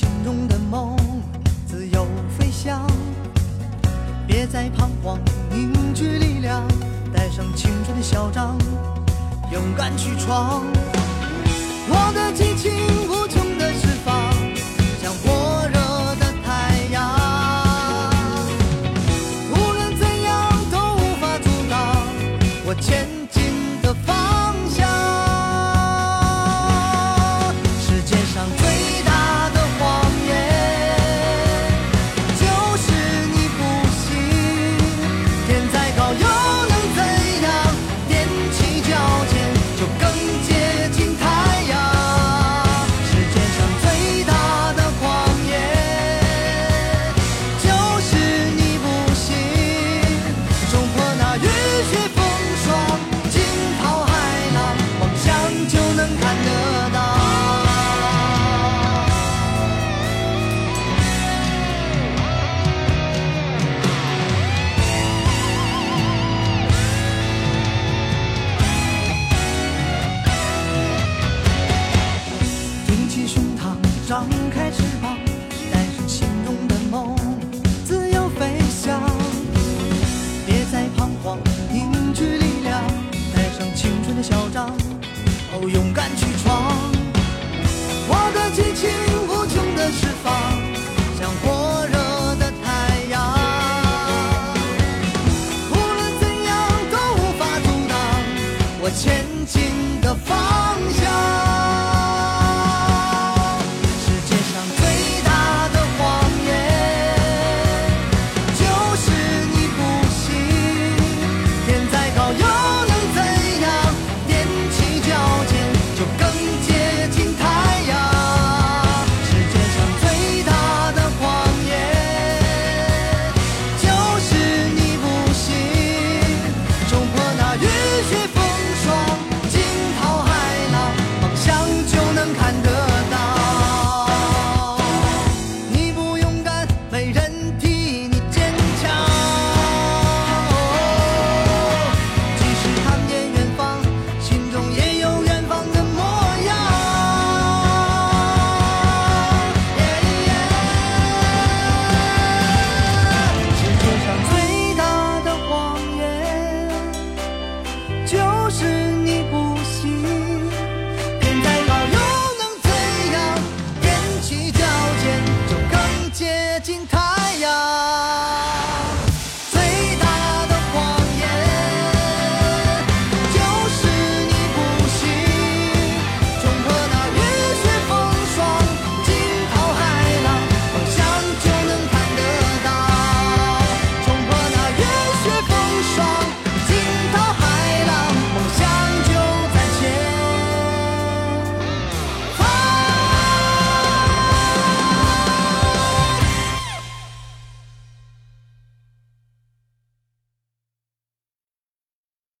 心中的梦自由飞翔。别再彷徨，凝聚力量，带上青春的嚣张，勇敢去闯。我的激情无穷的释放，像火热的太阳，无论怎样都无法阻挡我前。张开翅膀，带上心中的梦，自由飞翔。别再彷徨，凝聚力量，带上青春的嚣张，哦，勇敢去闯。我的激情无穷的释放，像火热的太阳，无论怎样都无法阻挡我前惊叹